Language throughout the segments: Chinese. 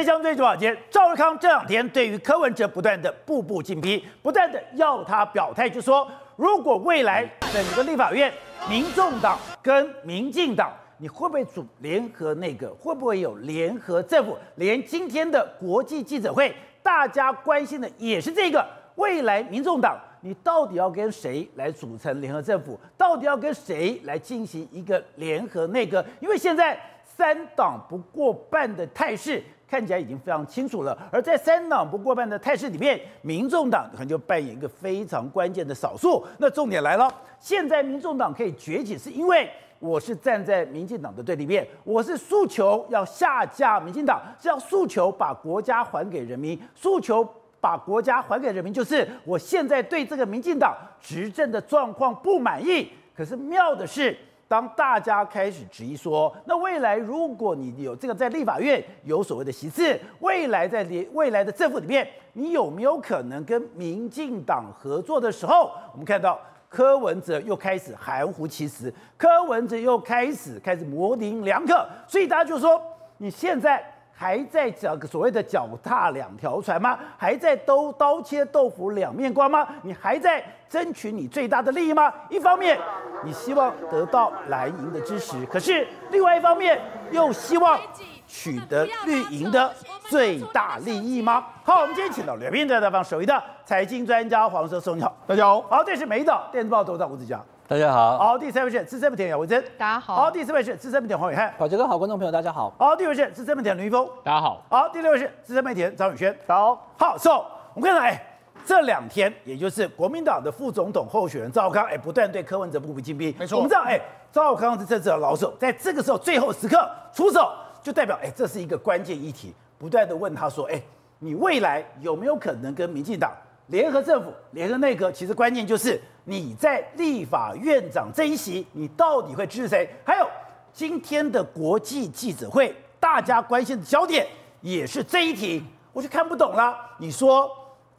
追香追主保洁，赵少康这两天对于柯文哲不断的步步紧逼，不断的要他表态，就说如果未来整个立法院，民众党跟民进党，你会不会组联合内阁？会不会有联合政府？连今天的国际记者会，大家关心的也是这个未来民众党。你到底要跟谁来组成联合政府？到底要跟谁来进行一个联合内阁？因为现在三党不过半的态势看起来已经非常清楚了。而在三党不过半的态势里面，民众党可能就扮演一个非常关键的少数。那重点来了，现在民众党可以崛起，是因为我是站在民进党的对立面，我是诉求要下架民进党，是要诉求把国家还给人民，诉求。把国家还给人民，就是我现在对这个民进党执政的状况不满意。可是妙的是，当大家开始质疑说，那未来如果你有这个在立法院有所谓的席次，未来在未来的政府里面，你有没有可能跟民进党合作的时候，我们看到柯文哲又开始含糊其辞，柯文哲又开始开始模棱两可，所以大家就说，你现在。还在脚所谓的脚踏两条船吗？还在都刀切豆腐两面光吗？你还在争取你最大的利益吗？一方面，你希望得到蓝营的支持，可是另外一方面又希望取得绿营的最大利益吗？好，我们今天请到两边的大方首位的财经专家黄世聪，你好，大家好。好，这是美岛电子报董事长吴子嘉。大家好，好，第三位是资深媒体人姚维珍，大家好，好，第四位是资深媒体人黄伟汉，宝杰哥好，观众朋友大家好，好，第五位是资深媒体人林一峰，大家好，好，第六位是资深媒体人张宇轩，大家好，好，so 我们看到，哎，这两天也就是国民党的副总统候选人赵少康，哎，不断对柯文哲步步紧逼，没错，我们知道，哎，赵康是政治的老手，在这个时候最后时刻出手，就代表，哎，这是一个关键议题，不断的问他说，哎，你未来有没有可能跟民进党？联合政府、联合内阁，其实关键就是你在立法院长这一席，你到底会支持谁？还有今天的国际记者会，大家关心的焦点也是这一题，我就看不懂了。你说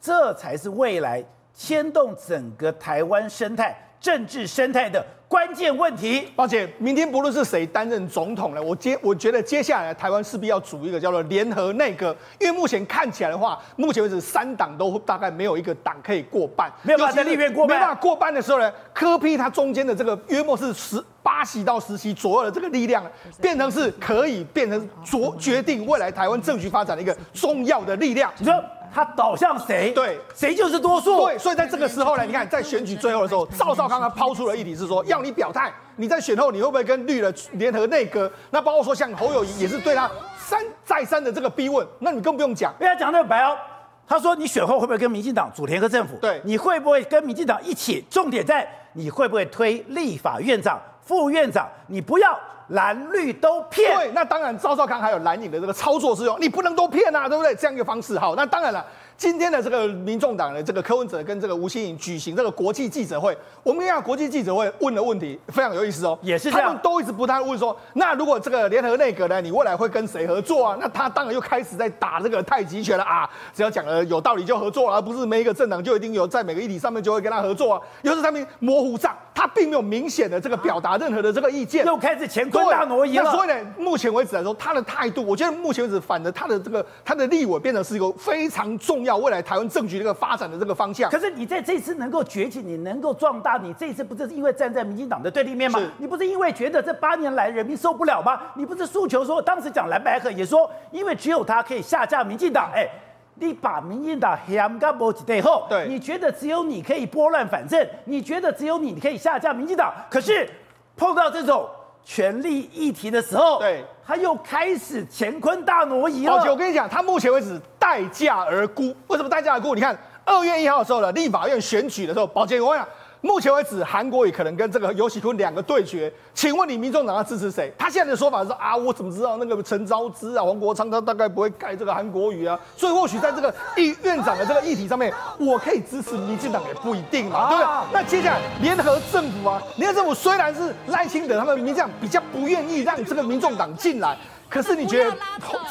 这才是未来牵动整个台湾生态、政治生态的。关键问题，抱歉，明天不论是谁担任总统呢，我接我觉得接下来台湾势必要组一个叫做联合内阁，因为目前看起来的话，目前为止三党都大概没有一个党可以过半，没有办法在立院过半，没办法过半的时候呢，科批它中间的这个约莫是十八席到十席左右的这个力量，变成是可以变成决决定未来台湾政局发展的一个重要的力量。你说他倒向谁？对，谁就是多数。对，所以在这个时候呢，你看在选举最后的时候，赵少康他抛出了议题是说要。你表态，你在选后你会不会跟绿的联合内阁？那包括说像侯友谊也是对他三再三的这个逼问，那你更不用讲，因为他讲那个白哦，他说你选后会不会跟民进党组联合政府？对，你会不会跟民进党一起？重点在你会不会推立法院长、副院长？你不要蓝绿都骗。对，那当然赵少康还有蓝影的这个操作之用，你不能都骗啊，对不对？这样一个方式，好，那当然了。今天的这个民众党的这个柯文哲跟这个吴欣颖举行这个国际记者会，我们看国际记者会问的问题非常有意思哦，也是这样，他们都一直不太问说，那如果这个联合内阁呢，你未来会跟谁合作啊？那他当然又开始在打这个太极拳了啊！只要讲了有道理就合作了，而不是每一个政党就一定有在每个议题上面就会跟他合作啊。又是他们模糊账，他并没有明显的这个表达任何的这个意见，又开始乾坤大挪移了。那所以呢，目前为止来说，他的态度，我觉得目前为止，反正他的这个他的立委变成是一个非常重要未来台湾政局。这个发展的这个方向，可是你在这次能够崛起，你能够壮大，你这次不就是因为站在民进党的对立面吗？你不是因为觉得这八年来人民受不了吗？你不是诉求说，当时讲蓝白合也说，因为只有他可以下架民进党。哎，你把民进党掀到无一块好，对，你觉得只有你可以拨乱反正，你觉得只有你可以下架民进党，可是碰到这种权力议题的时候，对，他又开始乾坤大挪移了。我跟你讲，他目前为止待价而沽。为什么待价而沽？你看二月一号的时候呢，立法院选举的时候，保洁我讲。目前为止，韩国瑜可能跟这个尤喜坤两个对决。请问你，民众党要支持谁？他现在的说法是啊，我怎么知道那个陈昭之啊、黄国昌他大概不会盖这个韩国瑜啊？所以或许在这个议院长的这个议题上面，我可以支持民进党也不一定嘛，对不对？那接下来联合政府啊，联合政府虽然是赖清德他们民进党比较不愿意让这个民众党进来。可是你觉得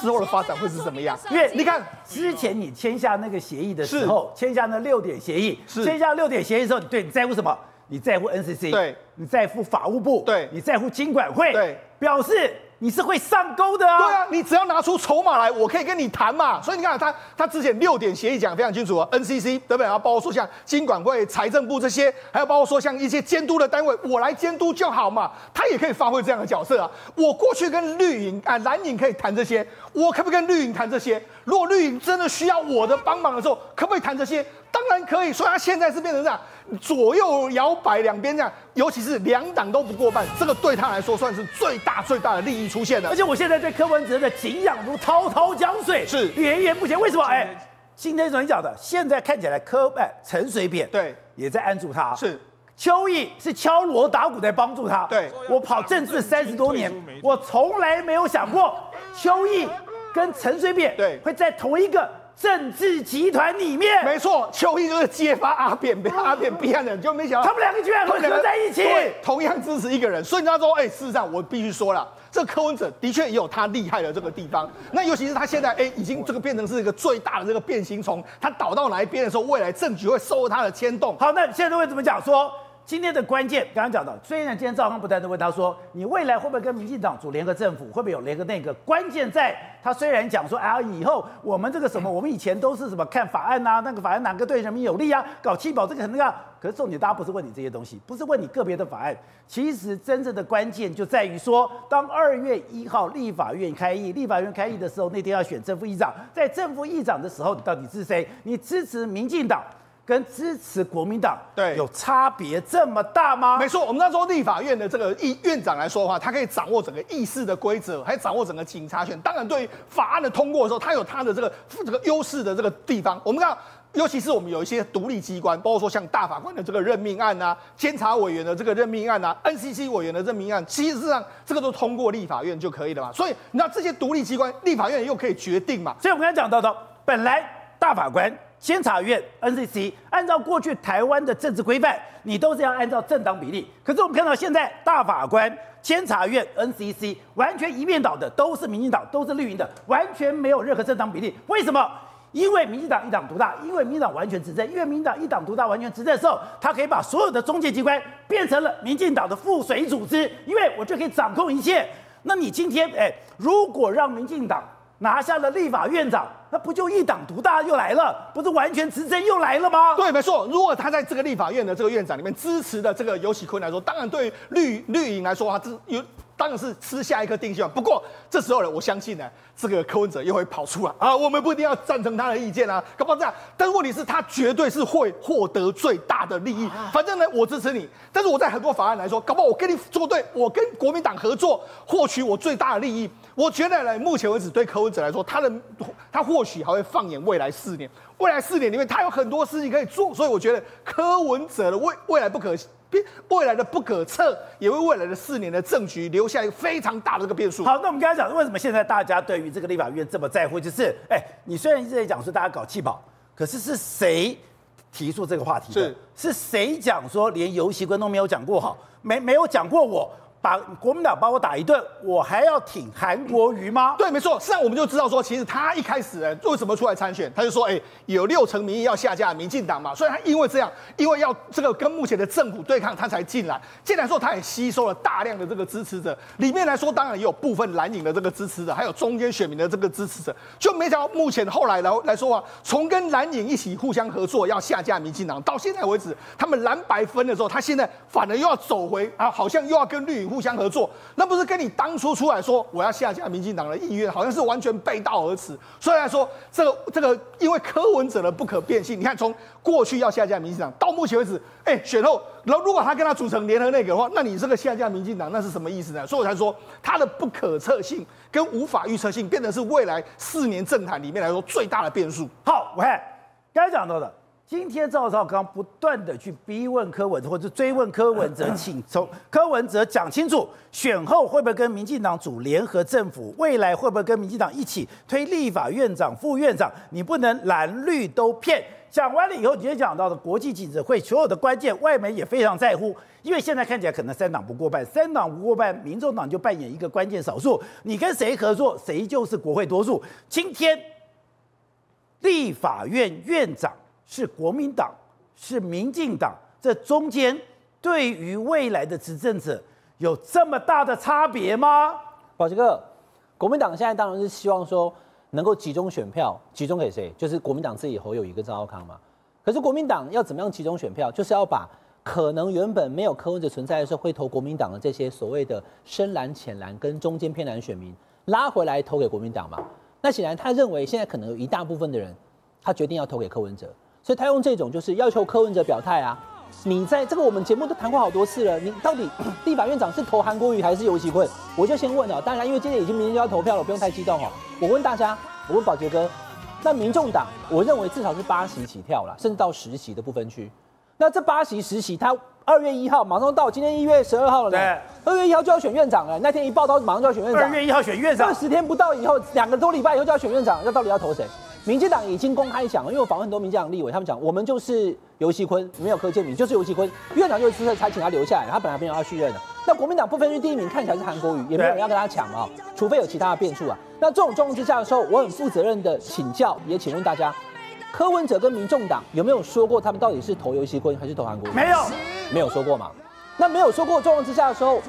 之后的发展会是怎么样？因为你看之前你签下那个协议的时候，签下那六点协议，签下六点协议的时候，你对你在乎什么？你在乎 NCC，对，你在乎法务部，对，你在乎金管会，对，表示你是会上钩的啊！对啊，你只要拿出筹码来，我可以跟你谈嘛。所以你看他，他之前六点协议讲非常清楚啊，NCC 对不对？然后包括说像金管会、财政部这些，还有包括说像一些监督的单位，我来监督就好嘛。他也可以发挥这样的角色啊。我过去跟绿营啊蓝营可以谈这些，我可不可以跟绿营谈这些？如果绿营真的需要我的帮忙的时候，可不可以谈这些？当然可以。所以他现在是变成这样。左右摇摆，两边这样，尤其是两党都不过半，这个对他来说算是最大最大的利益出现了。而且我现在对柯文哲的敬仰如滔滔江水，是源源不绝。为什么？哎，今天所讲的，现在看起来柯哎陈水扁对也在安住他，是邱毅是敲锣打鼓在帮助他。对，我跑政治三十多年，我从来没有想过邱毅跟陈水扁对会在同一个。政治集团里面，没错，邱毅就是揭发阿扁，被阿扁逼害的人，就没想到他们两个居然会合在一起，同样支持一个人。所以他说，哎，事实上我必须说了，这柯文哲的确也有他厉害的这个地方。那尤其是他现在，哎，已经这个变成是一个最大的这个变形虫，他倒到哪一边的时候，未来政局会受他的牵动。好，那现在会怎么讲说？今天的关键，刚刚讲到，虽然今天赵康不断的问他说，你未来会不会跟民进党组联合政府，会不会有联合内阁？关键在他虽然讲说，啊，以后我们这个什么，我们以前都是什么看法案呐、那个法案哪个对人民有利啊？搞七保这个很那个，可是重点大家不是问你这些东西，不是问你个别的法案，其实真正的关键就在于说，当二月一号立法院开议，立法院开议的时候，那天要选正副议长，在正副议长的时候，你到底是谁？你支持民进党？跟支持国民党对有差别这么大吗？没错，我们那时候立法院的这个议院长来说的话，他可以掌握整个议事的规则，还掌握整个警察权。当然，对于法案的通过的时候，他有他的这个这个优势的这个地方。我们看，尤其是我们有一些独立机关，包括说像大法官的这个任命案啊，监察委员的这个任命案啊，NCC 委员的任命案，其实上这个都通过立法院就可以了嘛。所以，那这些独立机关，立法院又可以决定嘛。所以我们刚才讲到的，本来大法官。监察院 NCC 按照过去台湾的政治规范，你都是要按照政党比例。可是我们看到现在大法官、监察院 NCC 完全一面倒的，都是民进党，都是绿营的，完全没有任何政党比例。为什么？因为民进党一党独大，因为民进党完全执政，因为民进党一党独大完全执政的时候，他可以把所有的中介机关变成了民进党的附属组织，因为我就可以掌控一切。那你今天哎，如果让民进党拿下了立法院长，那不就一党独大又来了？不是完全执政又来了吗？对，没错。如果他在这个立法院的这个院长里面支持的这个尤喜坤来说，当然对绿绿营来说啊，这有当然是吃下一颗定心丸。不过这时候呢，我相信呢，这个柯文哲又会跑出来啊，我们不一定要赞成他的意见啊，搞不好这样。但是问题是，他绝对是会获得最大的利益。反正呢，我支持你。但是我在很多法案来说，搞不好我跟你作对，我跟国民党合作，获取我最大的利益。我觉得呢，目前为止对柯文哲来说，他的他或许还会放眼未来四年，未来四年里面他有很多事情可以做，所以我觉得柯文哲的未未来不可未来的不可测，也为未来的四年的政局留下一个非常大的这个变数。好，那我们刚才讲，为什么现在大家对于这个立法院这么在乎？就是，哎，你虽然一直在讲说大家搞弃保，可是是谁提出这个话题的？是，是谁讲说连游锡堃都没有讲过好，没没有讲过我？把国民党把我打一顿，我还要挺韩国瑜吗？对，没错。实际上我们就知道说，其实他一开始为什么出来参选，他就说，哎，有六成民意要下架民进党嘛，所以他因为这样，因为要这个跟目前的政府对抗，他才进来。进来之后，他也吸收了大量的这个支持者，里面来说，当然也有部分蓝营的这个支持者，还有中间选民的这个支持者。就没想到目前后来来来说啊，从跟蓝营一起互相合作要下架民进党，到现在为止，他们蓝白分的时候，他现在反而又要走回啊，好像又要跟绿营。互相合作，那不是跟你当初出来说我要下架民进党的意愿，好像是完全背道而驰。所以来说，这个这个，因为柯文哲的不可变性，你看从过去要下架民进党，到目前为止，哎，选后，然后如果他跟他组成联合内阁的话，那你这个下架民进党，那是什么意思呢？所以我才说，他的不可测性跟无法预测性，变得是未来四年政坛里面来说最大的变数。好，我看刚才讲到的。今天赵少康不断的去逼问柯文哲，或者追问柯文哲，请从柯文哲讲清楚，选后会不会跟民进党组联合政府？未来会不会跟民进党一起推立法院长、副院长？你不能蓝绿都骗。讲完了以后，你就讲到的国际记者会，所有的关键，外媒也非常在乎，因为现在看起来可能三党不过半，三党不过半，民众党就扮演一个关键少数，你跟谁合作，谁就是国会多数。今天立法院院长。是国民党，是民进党，这中间对于未来的执政者有这么大的差别吗？宝杰哥，国民党现在当然是希望说能够集中选票，集中给谁？就是国民党自己侯友宜跟赵少康嘛。可是国民党要怎么样集中选票？就是要把可能原本没有柯文哲存在的时候会投国民党的这些所谓的深蓝、浅蓝跟中间偏蓝选民拉回来投给国民党嘛。那显然他认为现在可能有一大部分的人，他决定要投给柯文哲，所以他用这种就是要求柯文哲表态啊。你在这个我们节目都谈过好多次了，你到底立法院长是投韩国瑜还是游锡堃？我就先问了，当然因为今天已经明天就要投票了，不用太激动哦。我问大家，我问宝杰哥。那民众党，我认为至少是八席起跳了，甚至到十席的不分区。那这八席、十席，他二月一号马上到，今天一月十二号了呢。对，二月一号就要选院长了。那天一报道，马上就要选院长。二月一号选院长，二十天不到以后，两个多礼拜以后就要选院长，那到底要投谁？民进党已经公开讲了，因为我访问很多民进党立委，他们讲我们就是游锡坤，没有柯建铭，就是游锡坤院长就是才请他留下来，他本来没有要续任的。那国民党不分区第一名看起来是韩国瑜，也没有人要跟他抢啊，除非有其他的变数啊。那这种状况之下的时候，我很负责任的请教，也请问大家，柯文哲跟民众党有没有说过他们到底是投游锡坤还是投韩国瑜？没有，没有说过嘛。那没有说过状况之下的时候，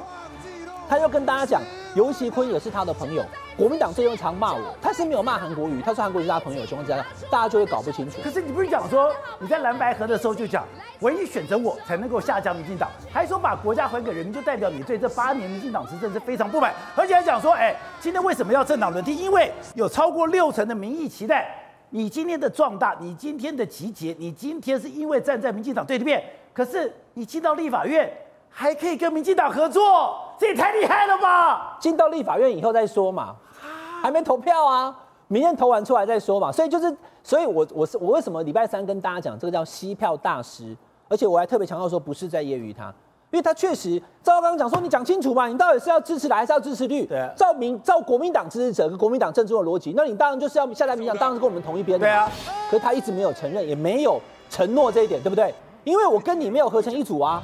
他又跟大家讲，游锡坤也是他的朋友。国民党最后常骂我，他是没有骂韩国瑜，他说韩国瑜是他朋友情况之下，大家就会搞不清楚。可是你不是讲说你在蓝白河的时候就讲，唯一选择我才能够下架民进党，还说把国家还给人民，就代表你对这八年民进党执政是非常不满，而且还讲说，哎，今天为什么要政党轮替？因为有超过六成的民意期待你今天的壮大，你今天的集结，你今天是因为站在民进党对立面，可是你进到立法院还可以跟民进党合作，这也太厉害了吧！进到立法院以后再说嘛。还没投票啊，明天投完出来再说嘛。所以就是，所以我我是我为什么礼拜三跟大家讲这个叫吸票大师，而且我还特别强调说不是在揶揄他，因为他确实，赵刚刚讲说你讲清楚嘛，你到底是要支持蓝还是要支持绿？对，照民照国民党支持者跟国民党政治的逻辑，那你当然就是要下台民进党，当然是跟我们同一边的。对啊，可是他一直没有承认，也没有承诺这一点，对不对？因为我跟你没有合成一组啊，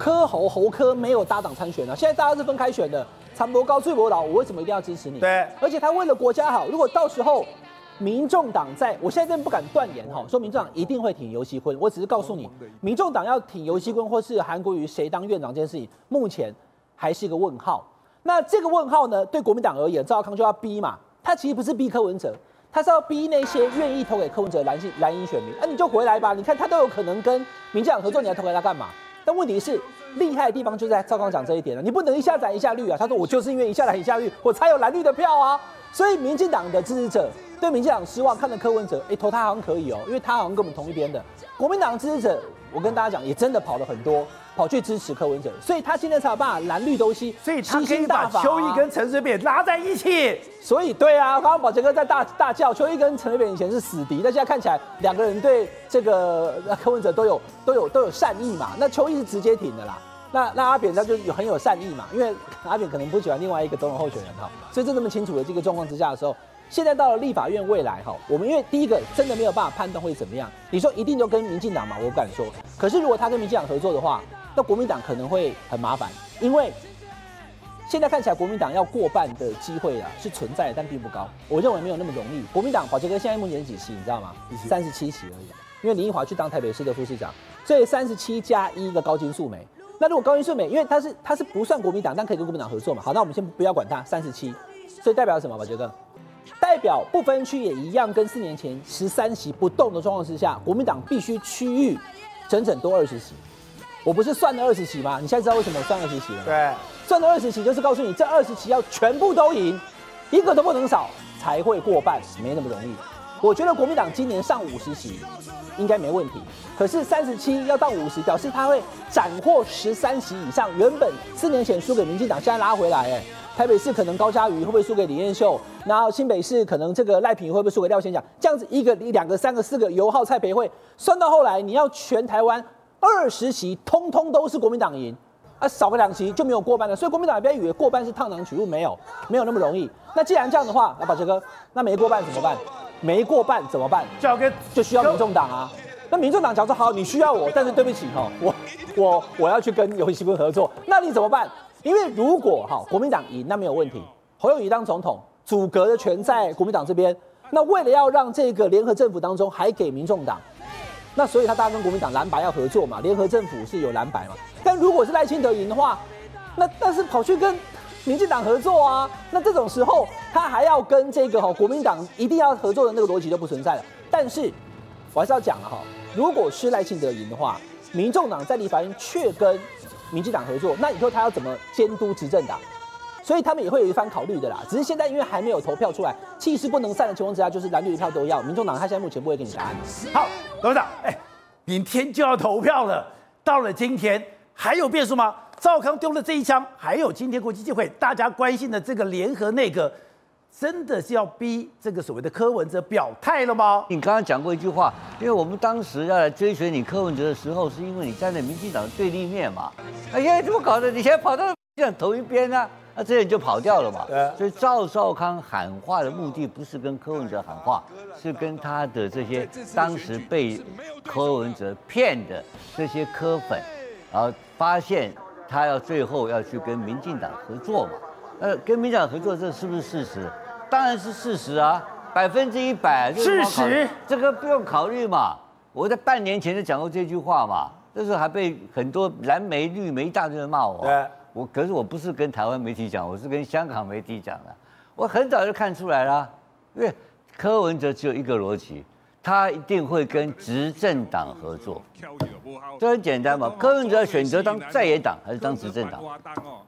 柯侯侯柯没有搭档参选啊，现在大家是分开选的。长博高，翠博老，我为什么一定要支持你？对，而且他为了国家好，如果到时候民众党在，我现在真的不敢断言哈，说民众党一定会挺游锡坤。我只是告诉你，民众党要挺游锡坤或是韩国瑜谁当院长这件事情，目前还是一个问号。那这个问号呢，对国民党而言，赵少康就要逼嘛。他其实不是逼柯文哲，他是要逼那些愿意投给柯文哲蓝性蓝营选民。那、啊、你就回来吧，你看他都有可能跟民进党合作，你还投给他干嘛？但问题是。厉害的地方就在赵刚讲这一点了，你不能一下蓝一下绿啊！他说我就是因为一下蓝一下绿，我才有蓝绿的票啊！所以民进党的支持者对民进党失望，看着柯文哲，哎、投他好像可以哦，因为他好像跟我们同一边的。国民党支持者，我跟大家讲，也真的跑了很多，跑去支持柯文哲，所以他现在才有办法蓝绿都吸，所以他可以把邱毅跟陈水扁拉在一起。所以对啊，刚刚宝杰哥在大大叫，邱毅跟陈水扁以前是死敌，那现在看起来两个人对这个柯文哲都有都有都有善意嘛？那邱毅是直接挺的啦。那那阿扁他就有很有善意嘛，因为阿扁可能不喜欢另外一个总统候选人哈，所以在这么清楚的这个状况之下的时候，现在到了立法院未来哈，我们因为第一个真的没有办法判断会怎么样，你说一定就跟民进党嘛，我不敢说，可是如果他跟民进党合作的话，那国民党可能会很麻烦，因为现在看起来国民党要过半的机会啊是存在的，但并不高，我认为没有那么容易。国民党宝杰哥现在目前几席你知道吗？三十七席而已，因为林奕华去当台北市的副市长，所以三十七加一个高金素梅。那如果高金素梅，因为他是他是不算国民党，但可以跟国民党合作嘛？好，那我们先不要管他，三十七，所以代表什么？宝杰哥代表不分区也一样，跟四年前十三席不动的状况之下，国民党必须区域整整多二十席。我不是算了二十席吗？你现在知道为什么我算二十席了？对，算了二十席就是告诉你，这二十席要全部都赢，一个都不能少，才会过半，没那么容易。我觉得国民党今年上五十席应该没问题，可是三十七要到五十，表示他会斩获十三席以上。原本四年前输给民进党，现在拉回来，哎，台北市可能高嘉瑜会不会输给李彦秀？然后新北市可能这个赖品会不会输给廖先讲？这样子一个、两个、三个、四个，油耗蔡培慧，算到后来，你要全台湾二十席通通都是国民党赢，啊，少个两席就没有过半了。所以国民党也不要以为过半是烫囊取物，没有，没有那么容易。那既然这样的话，那宝杰哥，那没过半怎么办？没过半怎么办？交给就需要民众党啊。那民众党讲说好，你需要我，但是对不起哈，我我我要去跟游锡堃合作，那你怎么办？因为如果哈国民党赢，那没有问题，侯友宜当总统，组阁的权在国民党这边。那为了要让这个联合政府当中还给民众党，那所以他当然跟国民党蓝白要合作嘛，联合政府是有蓝白嘛。但如果是赖清德赢的话，那但是跑去跟民进党合作啊。那这种时候，他还要跟这个哈国民党一定要合作的那个逻辑就不存在了。但是我还是要讲了哈，如果是赖清德赢的话，民众党在立法院却跟民进党合作，那以后他要怎么监督执政党？所以他们也会有一番考虑的啦。只是现在因为还没有投票出来，气势不能散的情况之下，就是蓝绿一票都要。民众党他现在目前不会给你答案。好，董事长，哎，明天就要投票了，到了今天还有变数吗？赵康丢了这一枪，还有今天国际机会，大家关心的这个联合内阁，真的是要逼这个所谓的柯文哲表态了吗？你刚刚讲过一句话，因为我们当时要来追随你柯文哲的时候，是因为你站在民进党的对立面嘛。哎呀，怎么搞的？你现在跑到民进党投一边呢？那这人就跑掉了嘛？所以赵少康喊话的目的不是跟柯文哲喊话，是跟他的这些当时被柯文哲骗的这些柯粉，然后发现他要最后要去跟民进党合作嘛。呃，跟民进党合作这是不是事实？当然是事实啊，百分之一百。事实。这个不用考虑嘛。我在半年前就讲过这句话嘛，那时候还被很多蓝媒绿媒一大堆人骂我。对。我可是我不是跟台湾媒体讲，我是跟香港媒体讲的。我很早就看出来了，因为柯文哲只有一个逻辑，他一定会跟执政党合作。这很简单嘛，柯文哲选择当在野党还是当执政党？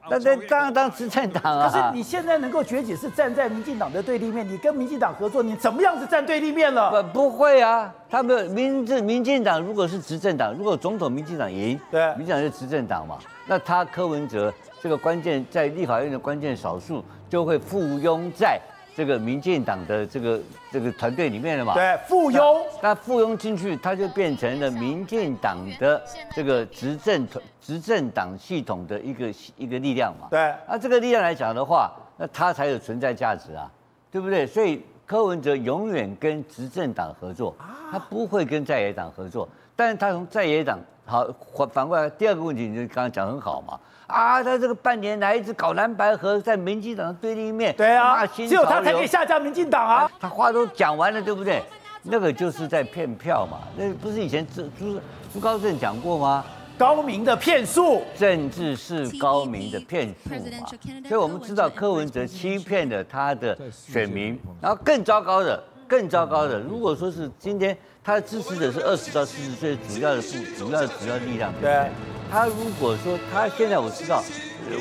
那那当然当执政党啊。可是你现在能够崛起是站在民进党的对立面，你跟民进党合作，你怎么样子站对立面了？不不会啊，他们民进民进党如果是执政党，如果总统民进党赢，对，民进党是执政党嘛。那他柯文哲这个关键在立法院的关键少数就会附庸在这个民进党的这个这个团队里面了嘛？对，附庸。那附庸进去，他就变成了民进党的这个执政团执政党系统的一个一个力量嘛？对。那这个力量来讲的话，那他才有存在价值啊，对不对？所以柯文哲永远跟执政党合作，他不会跟在野党合作，但是他从在野党。好，反反过来，第二个问题，你就刚刚讲很好嘛。啊，他这个半年来一直搞蓝白河，在民进党的对立面，对啊，只有他才可以下架民进党啊。他话都讲完了，对不对？那个就是在骗票嘛。那不是以前朱朱朱高正讲过吗？高明的骗术，政治是高明的骗术嘛。所以我们知道柯文哲欺骗了他的选民，然后更糟糕的，更糟糕的，如果说是今天。他的支持者是二十到四十岁主要的主主要的主要力量，对？他如果说他现在我知道，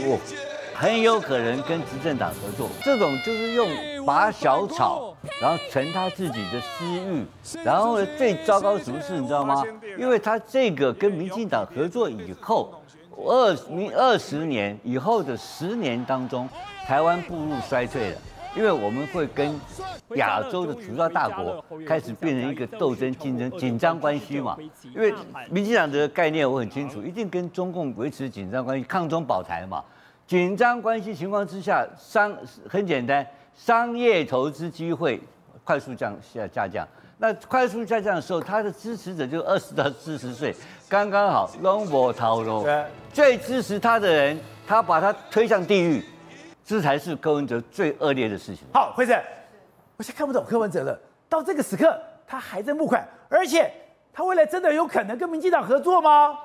我很有可能跟执政党合作，这种就是用拔小草，然后成他自己的私欲，然后呢，最糟糕什么事你知道吗？因为他这个跟民进党合作以后，二民二十年以后的十年当中，台湾步入衰退了。因为我们会跟亚洲的主要大国开始变成一个斗争、竞争、紧张关系嘛。因为民进党的概念我很清楚，一定跟中共维持紧张关系，抗中保台嘛。紧张关系情况之下，商很简单，商业投资机会快速降下下降。那快速下降的时候，他的支持者就二十到四十岁，刚刚好。龙波涛龙，最支持他的人，他把他推向地狱。这才是柯文哲最恶劣的事情。好，辉子，我现在看不懂柯文哲了。到这个时刻，他还在募款，而且他未来真的有可能跟民进党合作吗？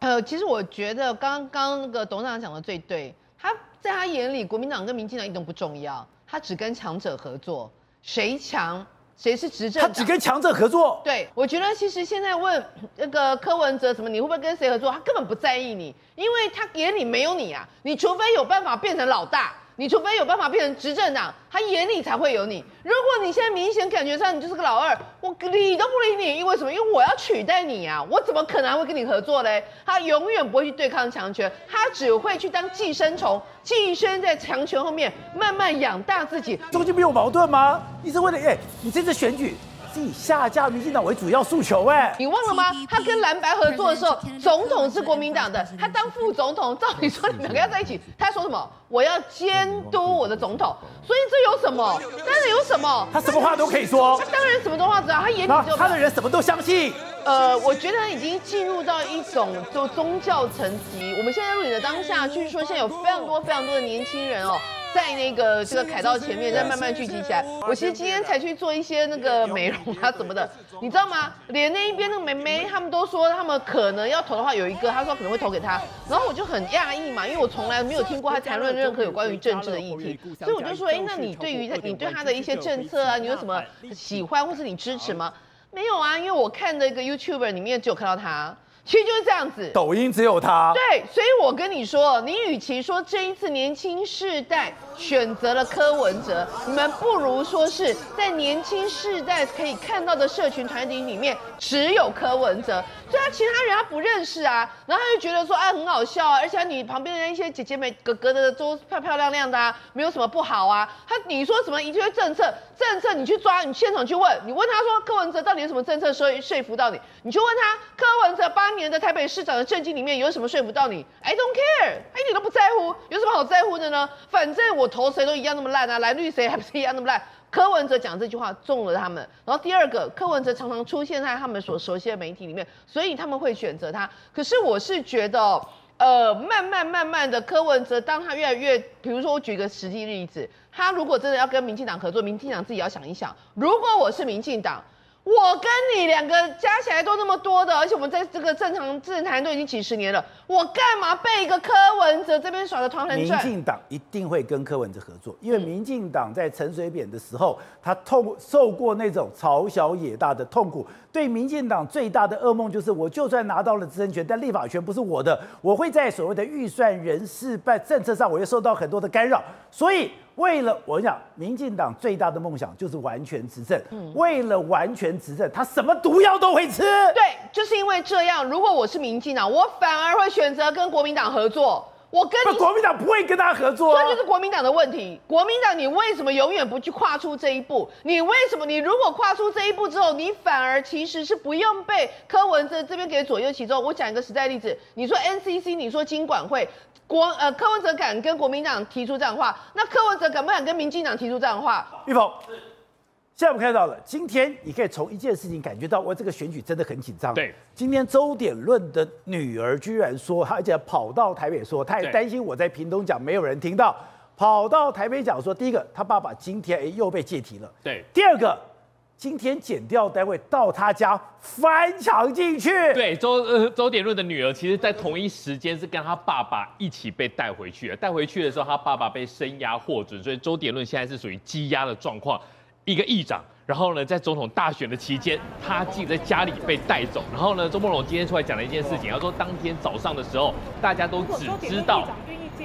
呃，其实我觉得刚刚那个董事长讲的最对。他在他眼里，国民党跟民进党一点都不重要，他只跟强者合作，谁强谁是执政。他只跟强者合作。对，我觉得其实现在问那个柯文哲什么，你会不会跟谁合作？他根本不在意你，因为他眼里没有你啊。你除非有办法变成老大。你除非有办法变成执政党，他眼里才会有你。如果你现在明显感觉上你就是个老二，我理都不理你，因为什么？因为我要取代你啊！我怎么可能会跟你合作嘞？他永远不会去对抗强权，他只会去当寄生虫，寄生在强权后面，慢慢养大自己。中间没有矛盾吗？你是为了哎，你这次选举。是以下架民进党为主要诉求，哎，你忘了吗？他跟蓝白合作的时候，总统是国民党的，他当副总统，照理说你们两个要在一起，他说什么？我要监督我的总统，所以这有什么？当然有什么？他什么话都可以说，他当然什么都话知道，他眼里就他的人什么都相信。呃，我觉得他已经进入到一种就宗教层级。我们现在录影的当下，据说现在有非常多非常多的年轻人哦。在那个这个凯道前面再慢慢聚集起来。我其实今天才去做一些那个美容啊什么的，你知道吗？连那一边那个妹妹他们都说他们可能要投的话，有一个他说可能会投给他，然后我就很讶异嘛，因为我从来没有听过他谈论任何有关于政治的议题，所以我就说，哎，那你对于他，你对他的一些政策啊，你有什么喜欢或是你支持吗？没有啊，因为我看的一个 YouTuber 里面只有看到他。其实就是这样子，抖音只有他。对，所以我跟你说，你与其说这一次年轻世代选择了柯文哲，你们不如说是在年轻世代可以看到的社群团体里面只有柯文哲，所以他其他人他不认识啊，然后他就觉得说哎很好笑啊，而且你旁边的那些姐姐们哥哥的都漂漂亮亮的啊，没有什么不好啊。他你说什么一堆政策政策，你去抓，你现场去问，你问他说柯文哲到底有什么政策说说服到你，你去问他柯文哲八年的台北市长的政绩里面有什么说服到你？I don't care，他一点都不在乎，有什么好在乎的呢？反正我投谁都一样那么烂啊，蓝绿谁 还不是一样那么烂？柯文哲讲这句话中了他们。然后第二个，柯文哲常常出现在他们所熟悉的媒体里面，所以他们会选择他。可是我是觉得，呃，慢慢慢慢的，柯文哲当他越来越，比如说我举个实际例子，他如果真的要跟民进党合作，民进党自己要想一想，如果我是民进党。我跟你两个加起来都那么多的，而且我们在这个正常政坛都已经几十年了，我干嘛被一个柯文哲这边耍的团团转？民进党一定会跟柯文哲合作，因为民进党在陈水扁的时候，他痛受过那种朝小野大的痛苦。对民进党最大的噩梦就是，我就算拿到了执政权，但立法权不是我的，我会在所谓的预算、人事、办政策上，我会受到很多的干扰。所以，为了我讲，民进党最大的梦想就是完全执政。嗯，为了完全执政，他什么毒药都会吃。对，就是因为这样。如果我是民进党，我反而会选择跟国民党合作。我跟你，国民党不会跟他合作，这就是国民党的问题。国民党，你为什么永远不去跨出这一步？你为什么？你如果跨出这一步之后，你反而其实是不用被柯文哲这边给左右其中。我讲一个实在例子，你说 NCC，你说经管会，国呃柯文哲敢跟国民党提出这样的话，那柯文哲敢不敢跟民进党提出这样的话？玉凤。现在我们看到了，今天你可以从一件事情感觉到，我这个选举真的很紧张。对，今天周点论的女儿居然说，她而且跑到台北说，她也担心我在屏东讲没有人听到，跑到台北讲说，第一个，她爸爸今天哎又被借题了。对，第二个，今天检调单位到她家翻墙进去。对，周呃周点论的女儿，其实在同一时间是跟她爸爸一起被带回去的。带回去的时候，她爸爸被声押获准，所以周点论现在是属于羁押的状况。一个议长，然后呢，在总统大选的期间，他竟在家里被带走。然后呢，周孟龙今天出来讲了一件事情，他说当天早上的时候，大家都只知道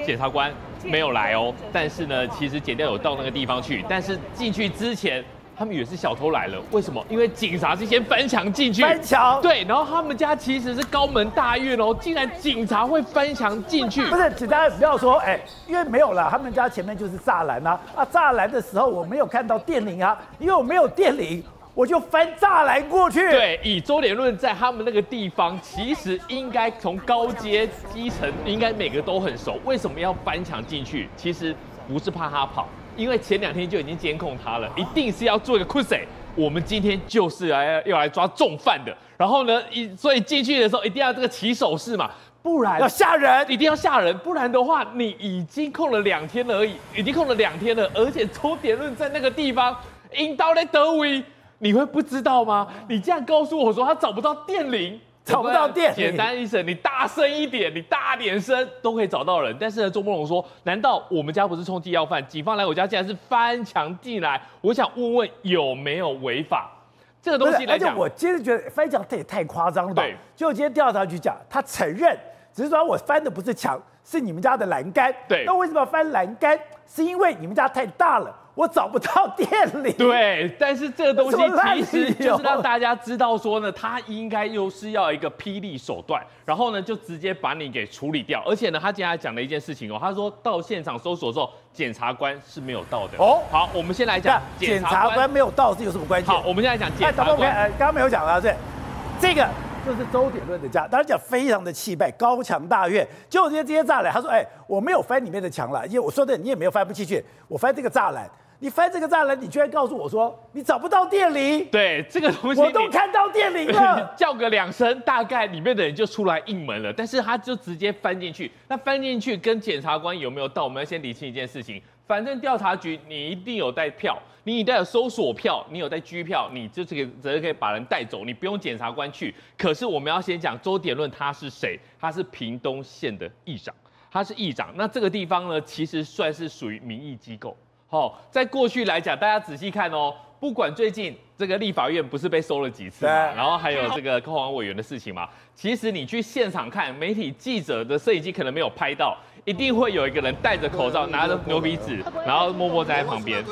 检察官没有来哦，但是呢，其实检调有到那个地方去，但是进去之前。他们以为是小偷来了，为什么？因为警察是先翻墙进去，翻墙。对，然后他们家其实是高门大院哦，竟然警察会翻墙进去。不是，请大家不要说，哎，因为没有了，他们家前面就是栅栏啊，啊，栅栏的时候我没有看到电铃啊，因为我没有电铃，我就翻栅栏过去。对，以周点论在他们那个地方，其实应该从高阶基层应该每个都很熟，为什么要翻墙进去？其实不是怕他跑。因为前两天就已经监控他了，一定是要做一个 q u 我们今天就是来要来抓重犯的。然后呢，一所以进去的时候一定要这个起手式嘛，不然要吓人，一定要吓人，不然的话你已经控了两天了而已，已经控了两天了，而且抽点论在那个地方引导来德威，你会不知道吗？你这样告诉我说他找不到电铃。找不到店，简单一声，你大声一点，你大点声都可以找到人。但是呢，周慕龙说，难道我们家不是通缉要饭？警方来我家竟然是翻墙进来，我想问问有没有违法？这个东西来讲，我今天觉得翻墙这也太夸张了吧？对，就今天调查局讲，他承认，只是说我翻的不是墙，是你们家的栏杆。对，那为什么要翻栏杆？是因为你们家太大了。我找不到店里。对，但是这个东西其实就是让大家知道说呢，他应该又是要一个霹雳手段，然后呢就直接把你给处理掉。而且呢，他接下来讲了一件事情哦，他说到现场搜索的时候，检察官是没有到的。哦，好，我们先来讲检察官没有到，这有什么关系？好，我们现在讲检察官。刚刚没有讲到这，这个就是周点论的家，当然讲非常的气派，高墙大院，就这些这些栅栏，他说，哎，我没有翻里面的墙了，因为我说的你也没有翻不进去，我翻这个栅栏。你翻这个栅栏，你居然告诉我说你找不到电铃？对，这个东西我都看到电铃了。叫个两声，大概里面的人就出来应门了。但是他就直接翻进去，那翻进去跟检察官有没有到？我们要先理清一件事情：反正调查局你一定有带票，你一定有搜索票，你有带拘票，你就这个责任可以把人带走，你不用检察官去。可是我们要先讲周典论他是谁？他是屏东县的议长，他是议长。那这个地方呢，其实算是属于民意机构。好，在过去来讲，大家仔细看哦。不管最近这个立法院不是被收了几次嘛，然后还有这个高虹安委员的事情嘛，其实你去现场看，媒体记者的摄影机可能没有拍到。一定会有一个人戴着口罩，拿着牛皮纸，然后默默站在旁边。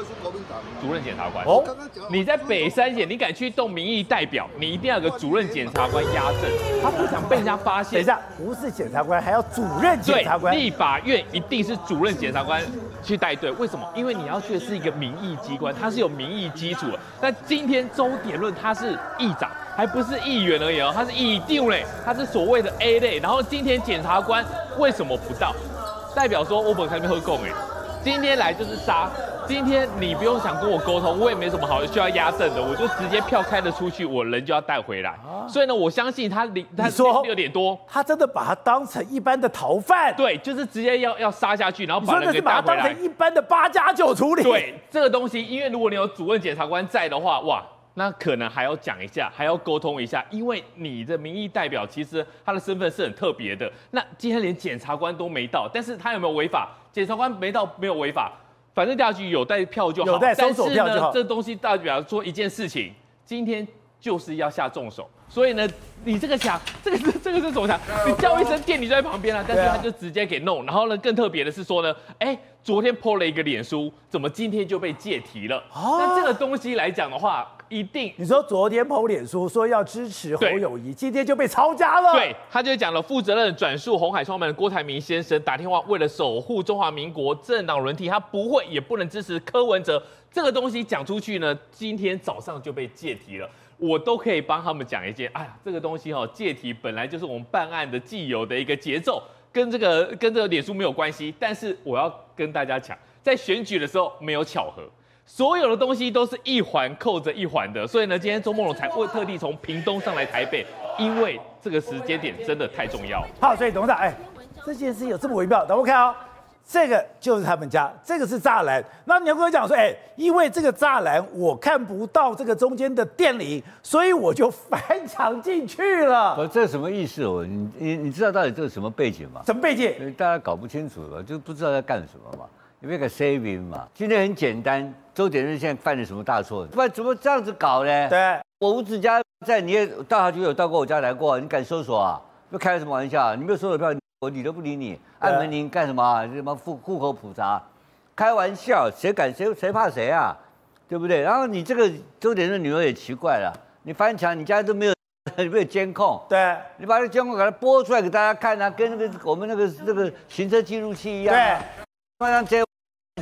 主任检察官哦，你在北山检，你敢去动民意代表，你一定要有个主任检察官压阵，他不想被人家发现。等一下，不是检察官，还要主任检察官。对，立法院一定是主任检察官去带队。为什么？因为你要去的是一个民意机关，它是有民意基础的。但今天周典论他是议长，还不是议员而已哦，他是议定嘞，他是所谓的 A 类。然后今天检察官为什么不到？代表说，我本来没喝够哎，今天来就是杀。今天你不用想跟我沟通，我也没什么好需要压阵的，我就直接票开的出去，我人就要带回来。啊、所以呢，我相信他零，他说六点多，他真的把他当成一般的逃犯，对，就是直接要要杀下去，然后把人给带回来。把他当成一般的八加九处理。对，这个东西，因为如果你有主任检察官在的话，哇。那可能还要讲一下，还要沟通一下，因为你的民意代表其实他的身份是很特别的。那今天连检察官都没到，但是他有没有违法？检察官没到没有违法，反正调查局有带票就好。有带搜索票就好。但是呢，这东西代表说一件事情，今天就是要下重手。所以呢，你这个想，这个是这个是什么想？你叫一声店，你就在旁边了，但是他就直接给弄。然后呢，更特别的是说呢，哎，昨天 po 了一个脸书，怎么今天就被借题了？那这个东西来讲的话。一定，你说昨天 PO 脸书说要支持侯友谊，今天就被抄家了。对，他就讲了，负责任转述红海创办人郭台铭先生打电话，为了守护中华民国政党轮替，他不会也不能支持柯文哲。这个东西讲出去呢，今天早上就被借题了。我都可以帮他们讲一件，哎呀，这个东西哈，借题本来就是我们办案的既有的一个节奏，跟这个跟这个脸书没有关系。但是我要跟大家讲，在选举的时候没有巧合。所有的东西都是一环扣着一环的，所以呢，今天周梦龙才会特地从屏东上来台北，因为这个时间点真的太重要。好，所以董事长，哎，这件事有这么微妙，等我看哦，这个就是他们家，这个是栅栏。那你要跟我讲说，哎，因为这个栅栏我看不到这个中间的电铃，所以我就翻墙进去了。不，这什么意思哦？你你你知道到底这是什么背景吗？什么背景？大家搞不清楚了，就不知道在干什么嘛。有没有个 saving 嘛？今天很简单，周典论现在犯了什么大错？不然怎么这样子搞呢？对，我吴子嘉在，你也调查局有到过我家来过，你敢搜索啊？又开什么玩笑？你没有搜索票，我理都不理你。按门铃干什么？什么户户口普查？开玩笑，谁敢谁谁怕谁啊？对不对？然后你这个周点的女儿也奇怪了，你翻墙，你家都没有 没有监控？对，你把这监控给它播出来给大家看啊，跟那个我们那个那个行车记录器一样。对，放上这。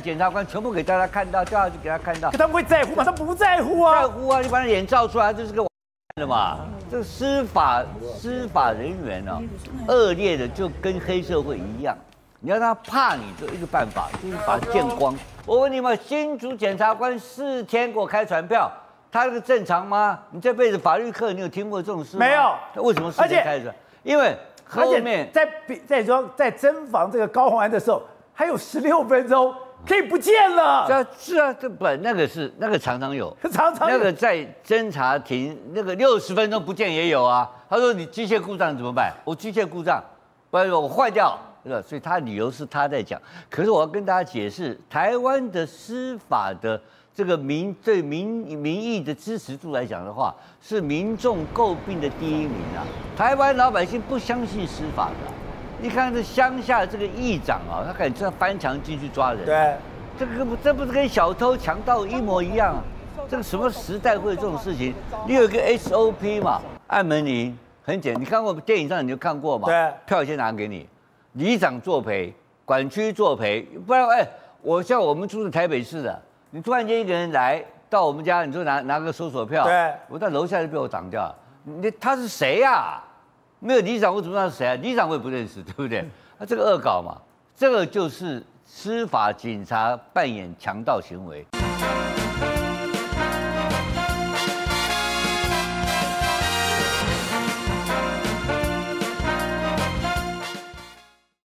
检察官全部给大家看到，叫他去给他看到。可他们会在乎吗？他不在乎啊。在乎啊！你把他脸照出来，这是个完的嘛。这个司法司法人员呢、哦，恶劣的就跟黑社会一样。你要他怕你，就一个办法，就是把他见光。我问你们，新竹检察官四天给我开传票，他这个正常吗？你这辈子法律课你有听过这种事吗？没有。他为什么四天开始？因为后面在比在说在侦防这个高洪安的时候，还有十六分钟。可以不见了，这是啊，这不那个是那个常常有，常常有那个在侦查庭那个六十分钟不见也有啊。他说你机械故障怎么办？我机械故障，不然我坏掉，是吧？所以他理由是他在讲。可是我要跟大家解释，台湾的司法的这个民对民民意的支持度来讲的话，是民众诟病的第一名啊。台湾老百姓不相信司法的。你看这乡下这个议长啊，他敢这样翻墙进去抓人？对，这个不，这不是跟小偷强盗一模一样？这个什么时代会有这种事情？你有一个 SOP 嘛？按门铃很简单，你看过电影上你就看过嘛？对，票先拿给你，里长作陪，管区作陪，不然哎，我像我们住在台北市的，你突然间一个人来到我们家，你就拿拿个搜索票，对，我在楼下就被我挡掉了。你他是谁呀、啊？没有李长，我怎么知道是谁啊？李长我也不认识，对不对？那这个恶搞嘛，这个就是司法警察扮演强盗行为。